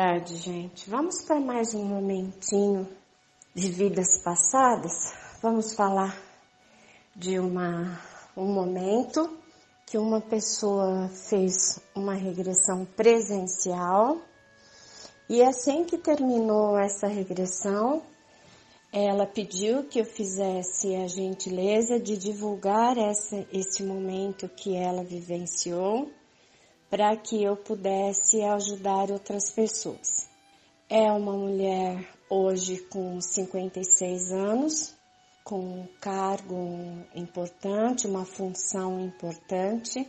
tarde, gente. Vamos para mais um momentinho de vidas passadas. Vamos falar de uma, um momento que uma pessoa fez uma regressão presencial e assim que terminou essa regressão, ela pediu que eu fizesse a gentileza de divulgar essa, esse momento que ela vivenciou para que eu pudesse ajudar outras pessoas. É uma mulher hoje com 56 anos, com um cargo importante, uma função importante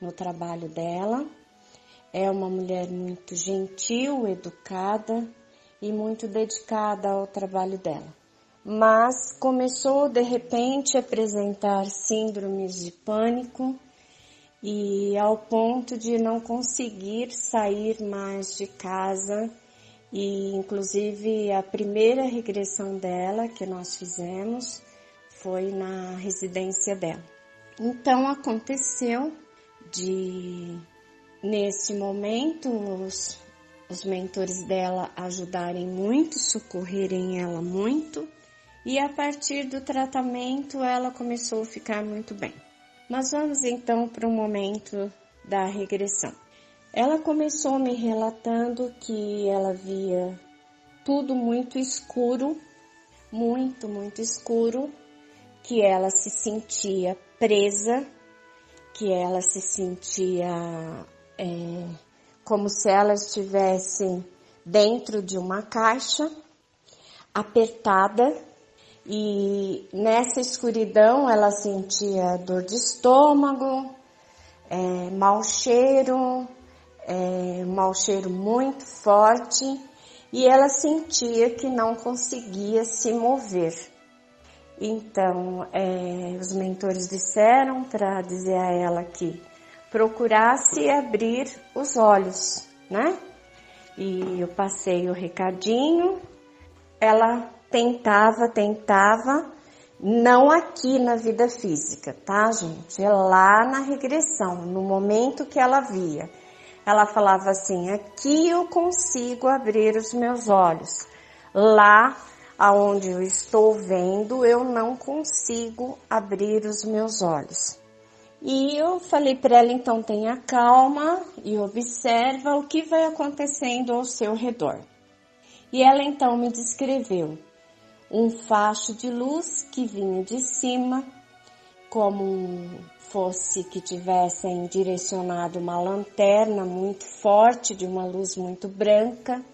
no trabalho dela. É uma mulher muito gentil, educada e muito dedicada ao trabalho dela. Mas começou de repente a apresentar síndromes de pânico e ao ponto de não conseguir sair mais de casa e inclusive a primeira regressão dela que nós fizemos foi na residência dela. Então aconteceu de nesse momento os, os mentores dela ajudarem muito, socorrerem ela muito e a partir do tratamento ela começou a ficar muito bem. Mas vamos então para o momento da regressão. Ela começou me relatando que ela via tudo muito escuro, muito, muito escuro, que ela se sentia presa, que ela se sentia é, como se ela estivesse dentro de uma caixa, apertada, e nessa escuridão ela sentia dor de estômago, é, mau cheiro, é, mau cheiro muito forte e ela sentia que não conseguia se mover. Então, é, os mentores disseram para dizer a ela que procurasse abrir os olhos, né? E eu passei o recadinho, ela tentava, tentava, não aqui na vida física, tá, gente? É lá na regressão, no momento que ela via. Ela falava assim: aqui eu consigo abrir os meus olhos. Lá aonde eu estou vendo, eu não consigo abrir os meus olhos. E eu falei para ela, então tenha calma e observa o que vai acontecendo ao seu redor. E ela então me descreveu um facho de luz que vinha de cima, como fosse que tivessem direcionado uma lanterna muito forte, de uma luz muito branca,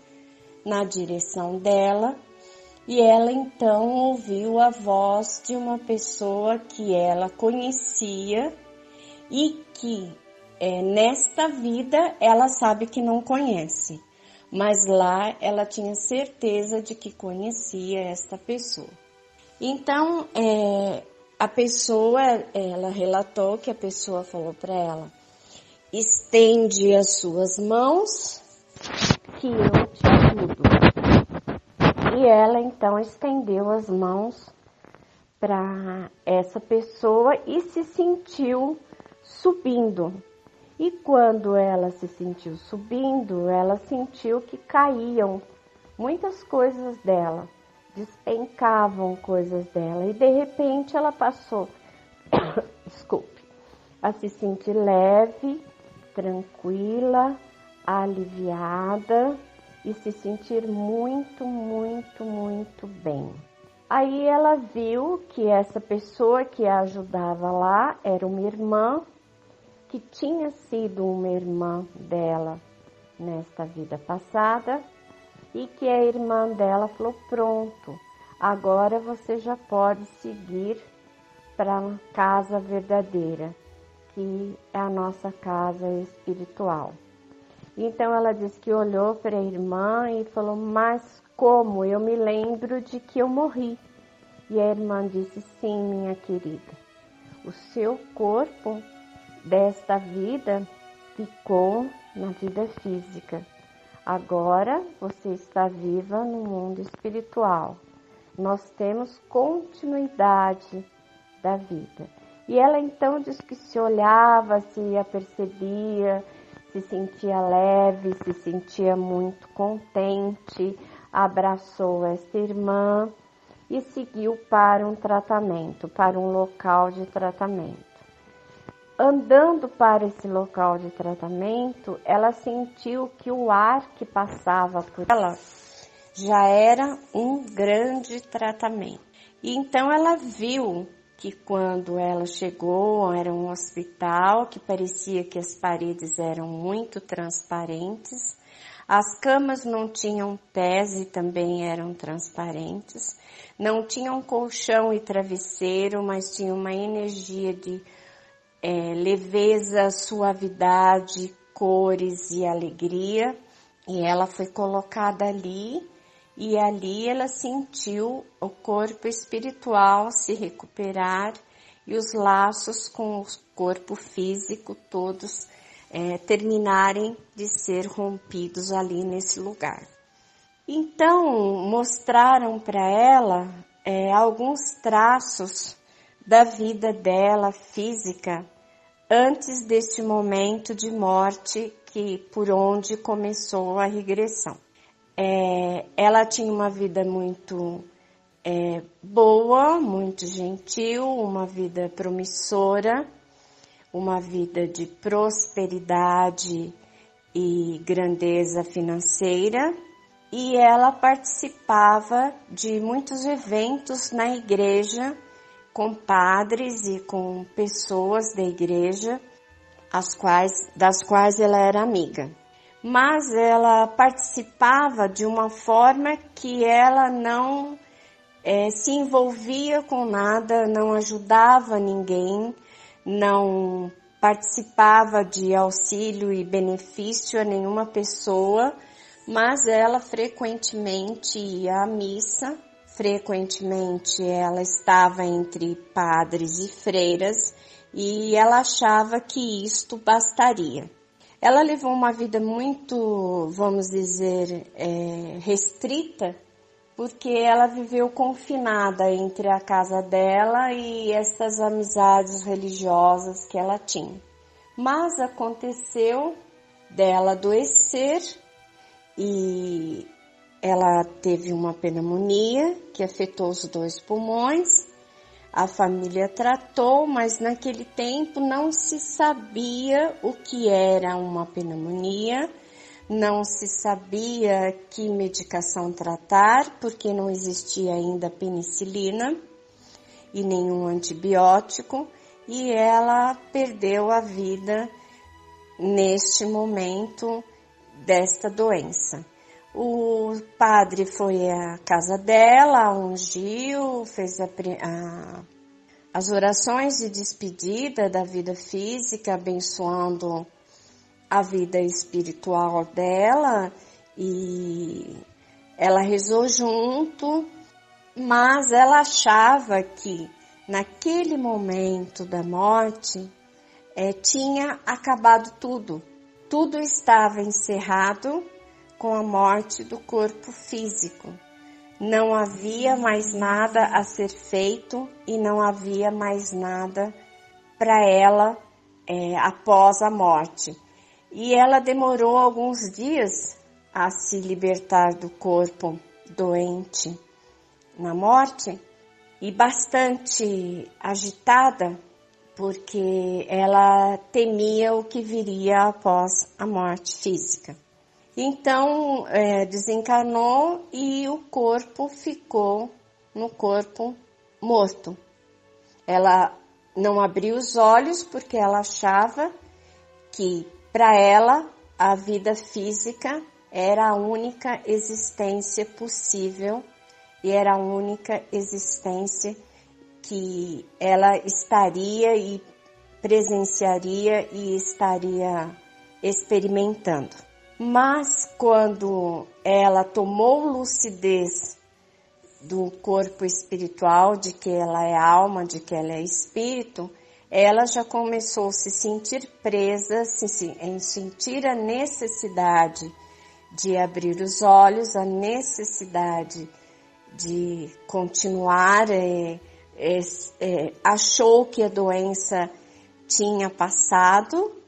na direção dela, e ela então ouviu a voz de uma pessoa que ela conhecia e que é, nesta vida ela sabe que não conhece mas lá ela tinha certeza de que conhecia esta pessoa. Então, é, a pessoa, ela relatou que a pessoa falou para ela: estende as suas mãos que eu te ajudo. E ela então estendeu as mãos para essa pessoa e se sentiu subindo e quando ela se sentiu subindo, ela sentiu que caíam muitas coisas dela, despencavam coisas dela e de repente ela passou, desculpe, a se sentir leve, tranquila, aliviada e se sentir muito, muito, muito bem. Aí ela viu que essa pessoa que a ajudava lá era uma irmã que tinha sido uma irmã dela nesta vida passada e que a irmã dela falou: Pronto, agora você já pode seguir para a casa verdadeira, que é a nossa casa espiritual. Então ela disse que olhou para a irmã e falou: Mas como? Eu me lembro de que eu morri. E a irmã disse: Sim, minha querida, o seu corpo desta vida ficou na vida física. Agora você está viva no mundo espiritual. Nós temos continuidade da vida. E ela então diz que se olhava, se apercebia se sentia leve, se sentia muito contente, abraçou esta irmã e seguiu para um tratamento, para um local de tratamento. Andando para esse local de tratamento, ela sentiu que o ar que passava por ela já era um grande tratamento. E então ela viu que quando ela chegou era um hospital que parecia que as paredes eram muito transparentes, as camas não tinham pés e também eram transparentes, não tinham colchão e travesseiro, mas tinha uma energia de é, leveza, suavidade, cores e alegria. E ela foi colocada ali e ali ela sentiu o corpo espiritual se recuperar e os laços com o corpo físico todos é, terminarem de ser rompidos ali nesse lugar. Então mostraram para ela é, alguns traços da vida dela física antes deste momento de morte que por onde começou a regressão. É, ela tinha uma vida muito é, boa, muito gentil, uma vida promissora, uma vida de prosperidade e grandeza financeira e ela participava de muitos eventos na igreja com padres e com pessoas da igreja, as quais, das quais ela era amiga. Mas ela participava de uma forma que ela não é, se envolvia com nada, não ajudava ninguém, não participava de auxílio e benefício a nenhuma pessoa, mas ela frequentemente ia à missa frequentemente ela estava entre padres e freiras e ela achava que isto bastaria. Ela levou uma vida muito, vamos dizer, é, restrita, porque ela viveu confinada entre a casa dela e essas amizades religiosas que ela tinha. Mas aconteceu dela adoecer e ela teve uma pneumonia que afetou os dois pulmões. A família tratou, mas naquele tempo não se sabia o que era uma pneumonia, não se sabia que medicação tratar, porque não existia ainda penicilina e nenhum antibiótico, e ela perdeu a vida neste momento desta doença. O padre foi à casa dela, ungiu, fez a, a, as orações de despedida da vida física, abençoando a vida espiritual dela. E ela rezou junto, mas ela achava que naquele momento da morte é, tinha acabado tudo, tudo estava encerrado com a morte do corpo físico. Não havia mais nada a ser feito e não havia mais nada para ela é, após a morte. E ela demorou alguns dias a se libertar do corpo doente na morte e bastante agitada porque ela temia o que viria após a morte física. Então é, desencarnou e o corpo ficou no corpo morto. Ela não abriu os olhos porque ela achava que para ela a vida física era a única existência possível e era a única existência que ela estaria e presenciaria e estaria experimentando. Mas quando ela tomou lucidez do corpo espiritual, de que ela é alma, de que ela é espírito, ela já começou a se sentir presa, em sentir a necessidade de abrir os olhos, a necessidade de continuar, é, é, é, achou que a doença tinha passado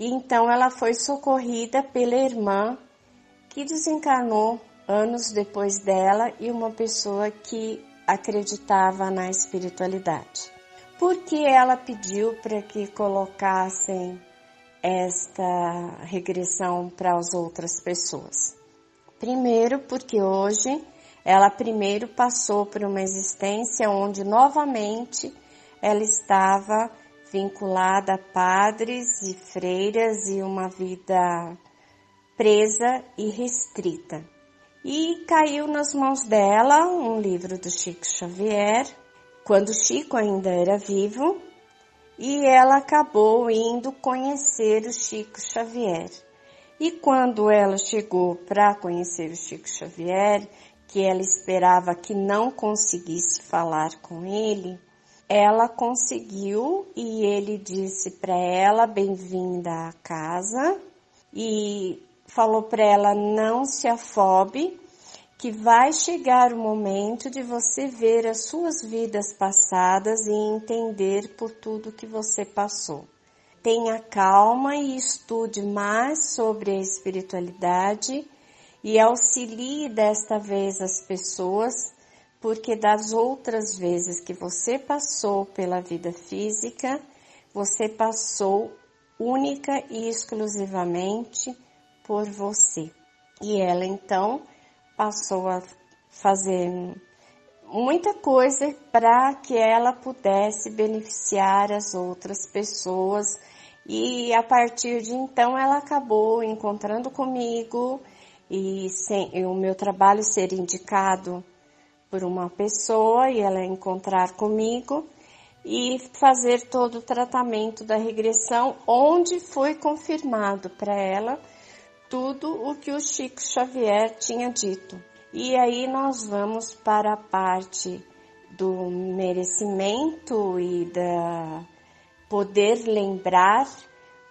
E então ela foi socorrida pela irmã que desencarnou anos depois dela e uma pessoa que acreditava na espiritualidade. Por que ela pediu para que colocassem esta regressão para as outras pessoas? Primeiro, porque hoje ela primeiro passou por uma existência onde novamente ela estava vinculada a padres e freiras e uma vida presa e restrita. E caiu nas mãos dela um livro do Chico Xavier, quando Chico ainda era vivo, e ela acabou indo conhecer o Chico Xavier. E quando ela chegou para conhecer o Chico Xavier, que ela esperava que não conseguisse falar com ele, ela conseguiu e ele disse para ela bem-vinda à casa e falou para ela não se afobe, que vai chegar o momento de você ver as suas vidas passadas e entender por tudo que você passou. Tenha calma e estude mais sobre a espiritualidade e auxilie desta vez as pessoas, porque das outras vezes que você passou pela vida física, você passou única e exclusivamente por você. E ela então passou a fazer muita coisa para que ela pudesse beneficiar as outras pessoas. E a partir de então ela acabou encontrando comigo e, sem, e o meu trabalho ser indicado por uma pessoa e ela encontrar comigo e fazer todo o tratamento da regressão, onde foi confirmado para ela tudo o que o Chico Xavier tinha dito. E aí nós vamos para a parte do merecimento e da poder lembrar,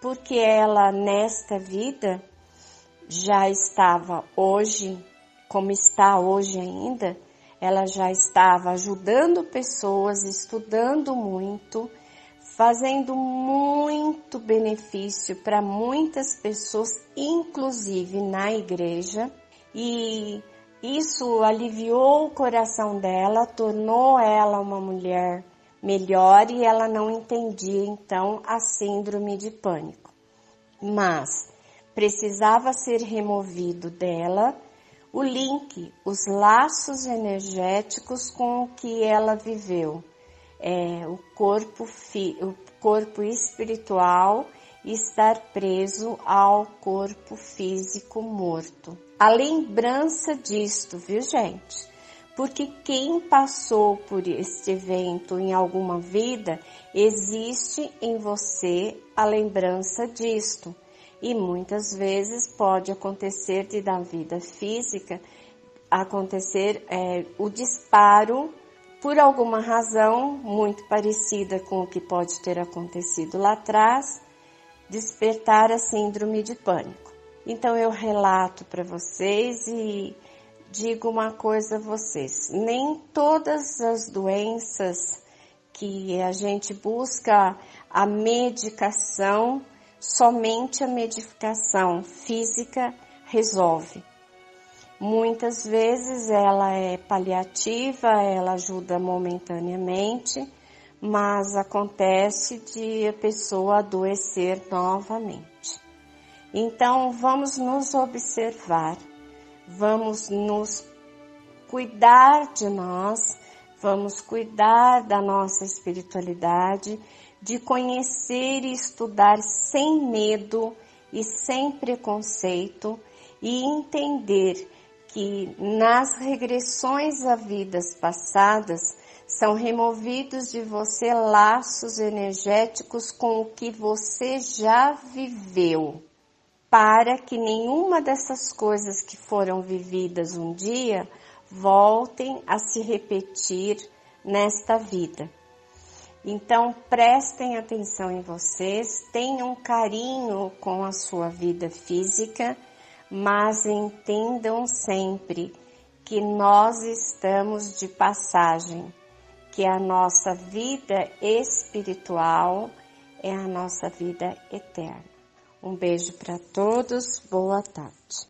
porque ela nesta vida já estava hoje, como está hoje ainda, ela já estava ajudando pessoas, estudando muito, fazendo muito benefício para muitas pessoas, inclusive na igreja, e isso aliviou o coração dela, tornou ela uma mulher melhor e ela não entendia então a síndrome de pânico. Mas precisava ser removido dela o link, os laços energéticos com o que ela viveu, é, o, corpo fi, o corpo espiritual estar preso ao corpo físico morto. A lembrança disto, viu gente? Porque quem passou por este evento em alguma vida, existe em você a lembrança disto e muitas vezes pode acontecer de da vida física acontecer é, o disparo por alguma razão muito parecida com o que pode ter acontecido lá atrás, despertar a síndrome de pânico. Então eu relato para vocês e digo uma coisa a vocês: nem todas as doenças que a gente busca a medicação somente a medicação física resolve. Muitas vezes ela é paliativa, ela ajuda momentaneamente, mas acontece de a pessoa adoecer novamente. Então vamos nos observar, vamos nos cuidar de nós, vamos cuidar da nossa espiritualidade de conhecer e estudar sem medo e sem preconceito e entender que nas regressões a vidas passadas são removidos de você laços energéticos com o que você já viveu, para que nenhuma dessas coisas que foram vividas um dia voltem a se repetir nesta vida. Então prestem atenção em vocês, tenham carinho com a sua vida física, mas entendam sempre que nós estamos de passagem, que a nossa vida espiritual é a nossa vida eterna. Um beijo para todos, boa tarde.